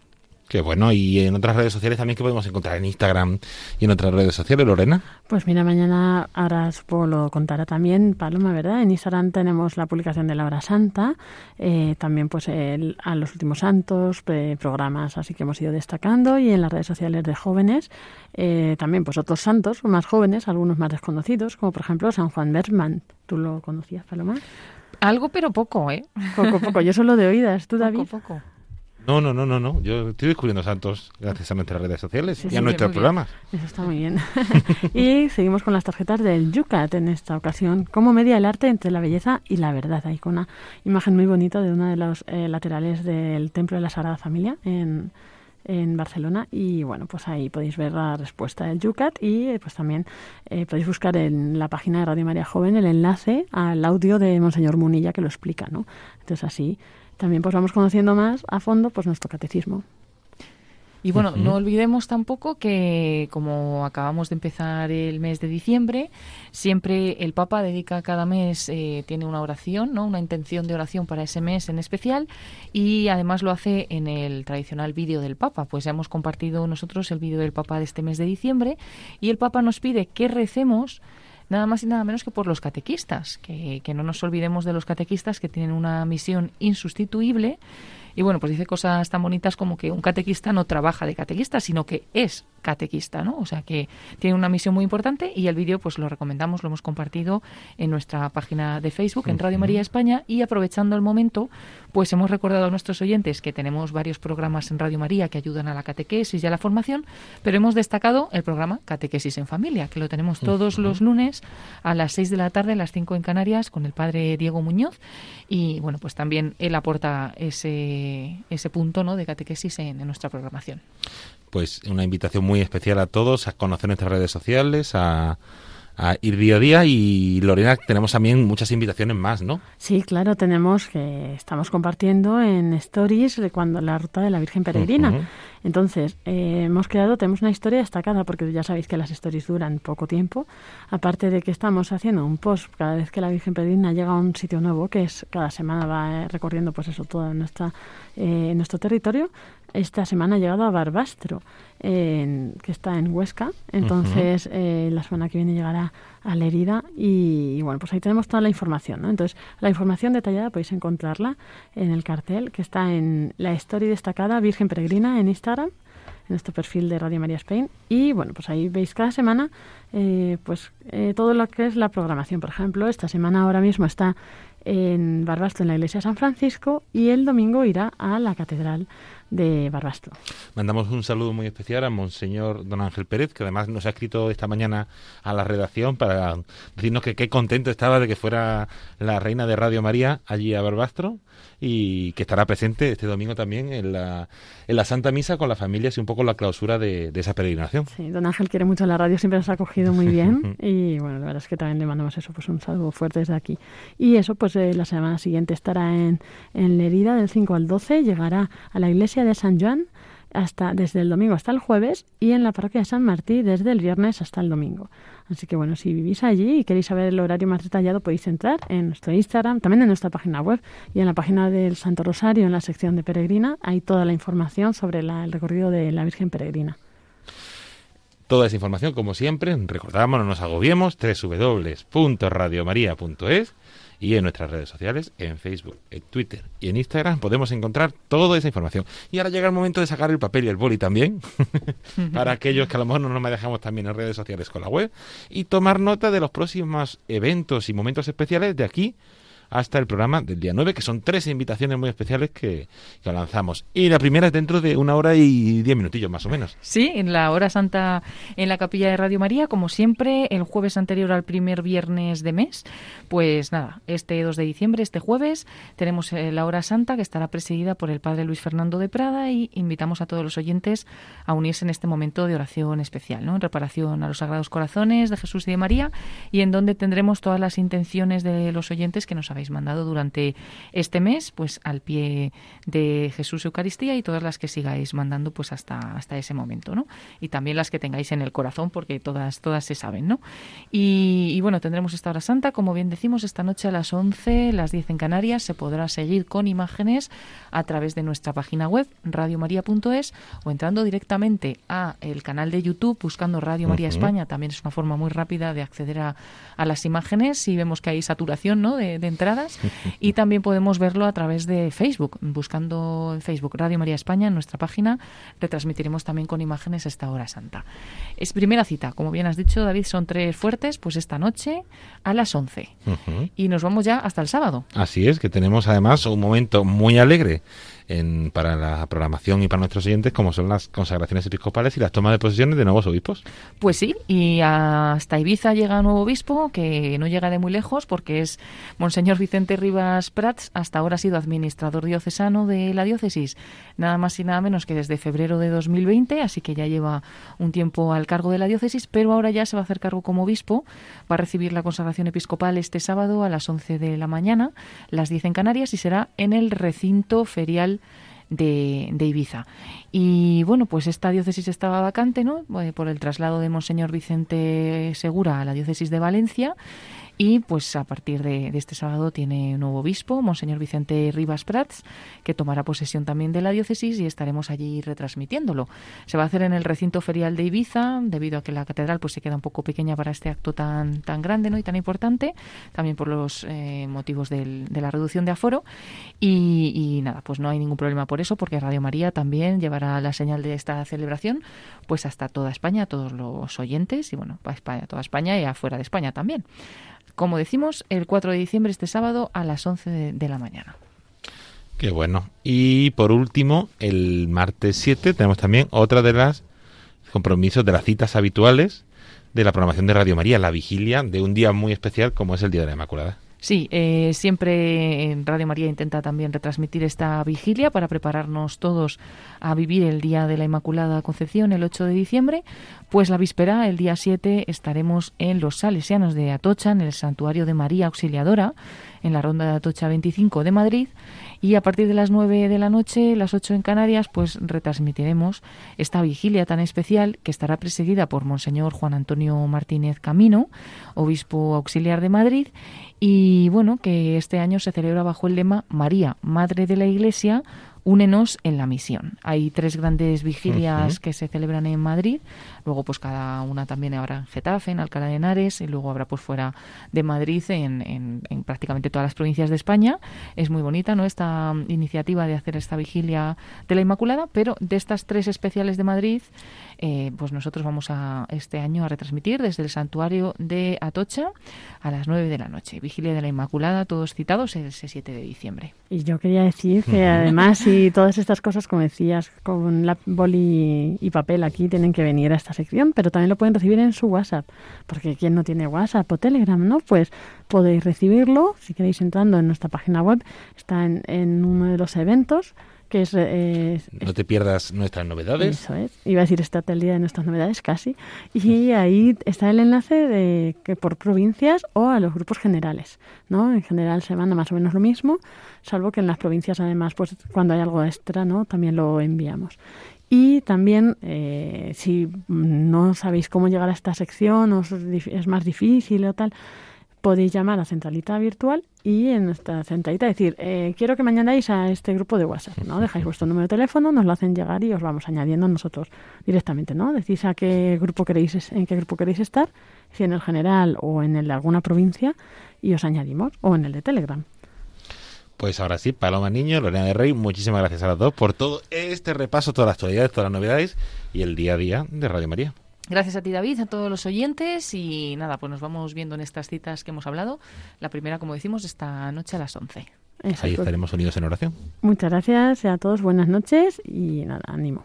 Qué bueno. Y en otras redes sociales también que podemos encontrar en Instagram y en otras redes sociales, Lorena. Pues mira, mañana ahora supongo lo contará también Paloma, ¿verdad? En Instagram tenemos la publicación de la hora santa, eh, también pues el- a los últimos santos, pre- programas así que hemos ido destacando y en las redes sociales de jóvenes eh, también pues otros santos más jóvenes, algunos más desconocidos, como por ejemplo San Juan Berman. ¿Tú lo conocías, Paloma? Algo pero poco, ¿eh? Poco, poco. Yo solo de oídas. ¿Tú, David? poco. No, no, no, no, no. Yo estoy descubriendo santos gracias a nuestras redes sociales Sí, y sí, a nuestros programas. Eso está muy bien. y seguimos con las tarjetas del Yucat en esta ocasión. ¿Cómo media el arte entre la belleza y la verdad? Hay con una imagen muy bonita de uno de los eh, laterales del Templo de la Sagrada Familia en, en Barcelona. Y bueno, pues ahí podéis ver la respuesta del Yucat y eh, pues también eh, podéis buscar en la página de Radio María Joven el enlace al audio de Monseñor Munilla que lo explica, ¿no? Entonces así también pues vamos conociendo más a fondo pues nuestro catecismo. Y bueno, no olvidemos tampoco que como acabamos de empezar el mes de diciembre, siempre el Papa dedica cada mes, eh, tiene una oración, ¿no? una intención de oración para ese mes en especial y además lo hace en el tradicional vídeo del Papa. Pues ya hemos compartido nosotros el vídeo del Papa de este mes de diciembre y el Papa nos pide que recemos nada más y nada menos que por los catequistas, que, que no nos olvidemos de los catequistas que tienen una misión insustituible. Y bueno, pues dice cosas tan bonitas como que un catequista no trabaja de catequista, sino que es catequista, ¿no? O sea que tiene una misión muy importante y el vídeo pues lo recomendamos, lo hemos compartido en nuestra página de Facebook, en Radio María España y aprovechando el momento, pues hemos recordado a nuestros oyentes que tenemos varios programas en Radio María que ayudan a la catequesis y a la formación, pero hemos destacado el programa Catequesis en Familia, que lo tenemos todos los lunes a las 6 de la tarde, a las 5 en Canarias, con el padre Diego Muñoz. Y bueno, pues también él aporta ese, ese punto ¿no? de catequesis en, en nuestra programación. Pues una invitación muy especial a todos a conocer nuestras redes sociales, a, a ir día a día. Y Lorena, tenemos también muchas invitaciones más, ¿no? Sí, claro, tenemos que estamos compartiendo en stories de cuando la ruta de la Virgen Peregrina. Entonces, eh, hemos creado, tenemos una historia destacada porque ya sabéis que las stories duran poco tiempo. Aparte de que estamos haciendo un post cada vez que la Virgen Peregrina llega a un sitio nuevo, que es cada semana va eh, recorriendo pues eso todo nuestra, eh, nuestro territorio. Esta semana ha llegado a Barbastro, en- que está en Huesca. Entonces, eh, la semana que viene llegará a Lerida y, y bueno, pues ahí tenemos toda la información, ¿no? Entonces, la información detallada podéis encontrarla en el cartel que está en la story destacada Virgen Peregrina en Instagram, en nuestro perfil de Radio María Spain. Y bueno, pues ahí veis cada semana eh, pues eh, todo lo que es la programación. Por ejemplo, esta semana ahora mismo está en Barbastro, en la iglesia de San Francisco, y el domingo irá a la catedral de Barbastro. Mandamos un saludo muy especial a Monseñor Don Ángel Pérez, que además nos ha escrito esta mañana a la redacción para decirnos que qué contento estaba de que fuera la reina de Radio María allí a Barbastro y que estará presente este domingo también en la, en la Santa Misa con las familias y un poco la clausura de, de esa peregrinación. Sí, don Ángel quiere mucho la radio, siempre nos ha acogido muy bien y bueno, la verdad es que también le mandamos eso, pues un saludo fuerte desde aquí. Y eso, pues eh, la semana siguiente estará en, en Lerida del 5 al 12, llegará a la iglesia de San Juan hasta desde el domingo hasta el jueves y en la parroquia de San Martí desde el viernes hasta el domingo. Así que bueno, si vivís allí y queréis saber el horario más detallado, podéis entrar en nuestro Instagram, también en nuestra página web y en la página del Santo Rosario, en la sección de Peregrina, hay toda la información sobre el recorrido de la Virgen Peregrina. Toda esa información, como siempre, recordamos, no nos agobiemos, www.radiomaria.es y en nuestras redes sociales, en Facebook, en Twitter y en Instagram podemos encontrar toda esa información. Y ahora llega el momento de sacar el papel y el boli también, para aquellos que a lo mejor no nos manejamos también en redes sociales con la web, y tomar nota de los próximos eventos y momentos especiales de aquí hasta el programa del día 9, que son tres invitaciones muy especiales que, que lanzamos. Y la primera es dentro de una hora y diez minutillos más o menos. Sí, en la hora santa en la capilla de Radio María, como siempre, el jueves anterior al primer viernes de mes. Pues nada, este 2 de diciembre, este jueves, tenemos eh, la hora santa que estará presidida por el padre Luis Fernando de Prada y invitamos a todos los oyentes a unirse en este momento de oración especial, ¿no? En reparación a los Sagrados Corazones de Jesús y de María y en donde tendremos todas las intenciones de los oyentes que nos habéis mandado durante este mes, pues al pie de Jesús Eucaristía y todas las que sigáis mandando pues hasta, hasta ese momento, ¿no? Y también las que tengáis en el corazón porque todas, todas se saben, ¿no? Y, y bueno, tendremos esta hora santa, como bien decimos, esta noche a las 11, las 10 en Canarias, se podrá seguir con imágenes a través de nuestra página web radiomaria.es o entrando directamente a el canal de YouTube buscando Radio María. España. También es una forma muy rápida de acceder a, a las imágenes si vemos que hay saturación ¿no? de, de entradas. y también podemos verlo a través de Facebook, buscando en Facebook Radio María España en nuestra página. Retransmitiremos también con imágenes esta hora santa. Es primera cita, como bien has dicho, David, son tres fuertes, pues esta noche a las 11. Ujú. Y nos vamos ya hasta el sábado. Así es, que tenemos además un momento muy alegre en, para la programación y para nuestros oyentes, como son las consagraciones episcopales y las tomas de posesiones de nuevos obispos. Pues sí, y hasta Ibiza llega un nuevo obispo que no llega de muy lejos porque es Monseñor Vicente Rivas Prats, hasta ahora ha sido administrador diocesano de la diócesis, nada más y nada menos que desde febrero de 2020, así que ya lleva un tiempo al cargo de la diócesis, pero ahora ya se va a hacer cargo como obispo, va a recibir la consagración episcopal este sábado a las 11 de la mañana, las 10 en Canarias y será en el recinto ferial de, de Ibiza. Y bueno, pues esta diócesis estaba vacante, ¿no? Por el traslado de Monseñor Vicente Segura a la diócesis de Valencia. Y pues a partir de, este sábado tiene un nuevo obispo, Monseñor Vicente Rivas Prats, que tomará posesión también de la diócesis y estaremos allí retransmitiéndolo. Se va a hacer en el recinto ferial de Ibiza, debido a que la catedral pues se queda un poco pequeña para este acto tan, tan grande ¿no? y tan importante, también por los eh, motivos del- de la reducción de aforo. Y, nada, pues no hay ningún problema por eso, porque Radio María también llevará la señal de esta celebración pues hasta toda España, a todos los oyentes y bueno, para España, toda España y afuera de España también. Como decimos, el 4 de diciembre, este sábado, a las 11 de, la mañana. Qué bueno. Y por último, el martes 7 tenemos también otra de las compromisos de las citas habituales de la programación de Radio María, la vigilia de un día muy especial como es el Día de la Inmaculada. Sí, eh, siempre en Radio María intenta también retransmitir esta vigilia para prepararnos todos a vivir el Día de la Inmaculada Concepción el 8 de diciembre. Pues la víspera, el día 7, estaremos en los Salesianos de Atocha, en el Santuario de María Auxiliadora, en la Ronda de Atocha 25 de Madrid. Y a partir de las 9 de la noche, las 8 en Canarias, pues retransmitiremos esta vigilia tan especial que estará presidida por Monseñor Juan Antonio Martínez Camino, obispo auxiliar de Madrid, y bueno, que este año se celebra bajo el lema María, Madre de la Iglesia, únenos en la misión. Hay tres grandes vigilias que se celebran en Madrid, luego pues cada una también habrá en Getafe, en Alcalá de Henares, y luego habrá pues fuera de Madrid en, en- en prácticamente todas las provincias de España. Es muy bonita, ¿no? Esta mm, iniciativa de hacer esta vigilia de la Inmaculada, pero de estas tres especiales de Madrid, eh, pues nosotros vamos a este año a retransmitir desde el santuario de Atocha a las 9 de la noche. Vigilia de la Inmaculada, todos citados ese 7 de diciembre. Y yo quería decir que además, y todas estas cosas, como decías, con la boli y papel aquí, tienen que venir a esta sección, pero también lo pueden recibir en su WhatsApp, porque quien no tiene WhatsApp o Telegram, ¿no? Pues podéis recibirlo, si queréis entrando en nuestra página web, está en, en uno de los eventos, que es... eh, No te pierdas nuestras novedades. eso es. Iba a decir está el día de nuestras novedades, casi. Y ahí está el enlace de que por provincias o a los grupos generales, ¿no? En general se manda más o menos lo mismo, salvo que en las provincias además, pues cuando hay algo extra, ¿no? También lo enviamos. Y también, eh, si no sabéis cómo llegar a esta sección o es más difícil o tal, podéis llamar a Centralita Virtual y en nuestra centralita decir, eh, quiero que me añadáis a este grupo de WhatsApp, ¿no? Dejáis vuestro número de teléfono, nos lo hacen llegar y os vamos añadiendo nosotros directamente, ¿no? Decís a qué grupo queréis, en qué grupo queréis estar, si en el general o en el de alguna provincia, y os añadimos, o en el de Telegram. Pues ahora sí, Paloma Niño, Lorena de Rey, muchísimas gracias a las dos por todo este repaso, todas las actualidades, todas las novedades y el día a día de Radio María. Gracias a ti, David, a todos los oyentes y nada, pues nos vamos viendo en estas citas que hemos hablado. La primera, como decimos, esta noche a las 11. Ahí Exacto. estaremos unidos en oración. Muchas gracias a todos, buenas noches y nada, ánimo.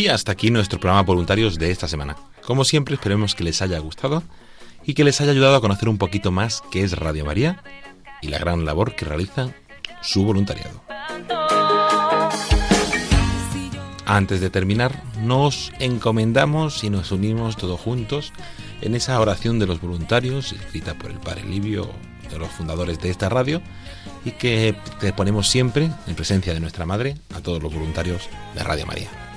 Y hasta aquí nuestro programa voluntarios de esta semana. Como siempre, esperemos que les haya gustado y que les haya ayudado a conocer un poquito más qué es Radio María y la gran labor que realiza su voluntariado. Antes de terminar, nos encomendamos y nos unimos todos juntos en esa oración de los voluntarios, escrita por el Padre Livio, de los fundadores de esta radio, y que te ponemos siempre en presencia de nuestra Madre a todos los voluntarios de Radio María.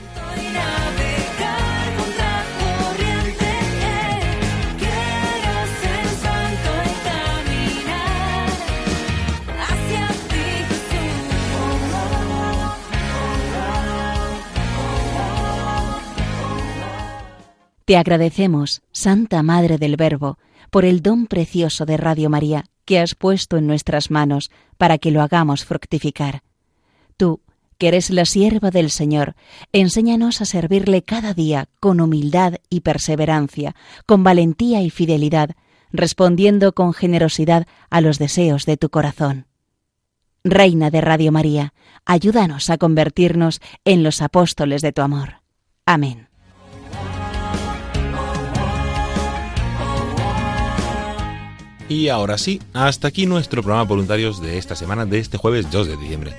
Te agradecemos, Santa Madre del Verbo, por el don precioso de Radio María que has puesto en nuestras manos para que lo hagamos fructificar. Que eres la sierva del Señor, enséñanos a servirle cada día con humildad y perseverancia, con valentía y fidelidad, respondiendo con generosidad a los deseos de tu corazón. Reina de Radio María, ayúdanos a convertirnos en los apóstoles de tu amor. Amén. Y ahora sí, hasta aquí nuestro programa voluntarios de esta semana, de este jueves 2 de diciembre.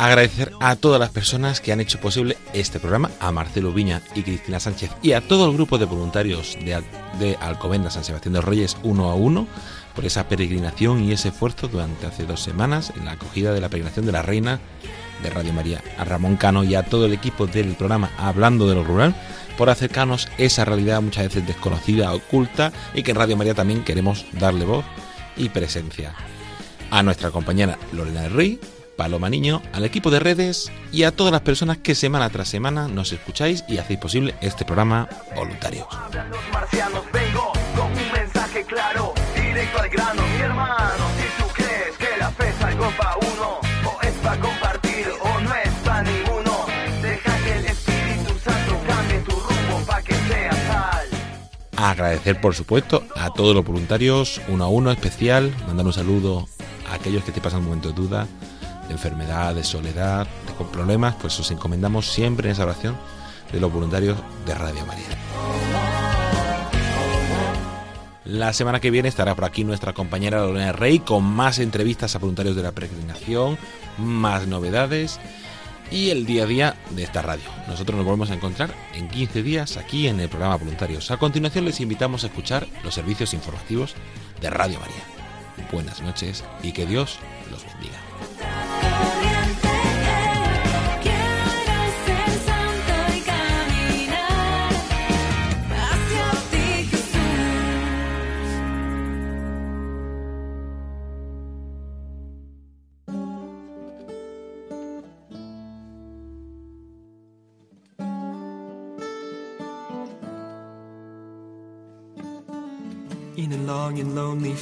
Agradecer a todas las personas que han hecho posible este programa, a Marcelo Viña y Cristina Sánchez y a todo el grupo de voluntarios de, Al- San Sebastián de los Reyes uno a uno por esa peregrinación y ese esfuerzo durante hace dos semanas en la acogida de la peregrinación de la Reina de Radio María, a Ramón Cano y a todo el equipo del programa Hablando de lo Rural por acercarnos esa realidad muchas veces desconocida, oculta y que en Radio María también queremos darle voz y presencia. A nuestra compañera Lorena del Rey, Paloma Niño, al equipo de redes y a todas las personas que semana tras semana nos escucháis y hacéis posible este programa voluntario. Agradecer, por supuesto, a todos los voluntarios, uno a uno especial, mandar un saludo a aquellos que te pasan un momento de duda, de enfermedad, de soledad, de problemas, pues os encomendamos siempre en esa oración de los voluntarios de Radio María. La semana que viene estará por aquí nuestra compañera Lorena Rey con más entrevistas a voluntarios de la peregrinación, más novedades y el día a día de esta radio. Nosotros nos volvemos a encontrar en 15 días aquí en el programa Voluntarios. A continuación les invitamos a escuchar los servicios informativos de Radio María. Buenas noches y que Dios los bendiga.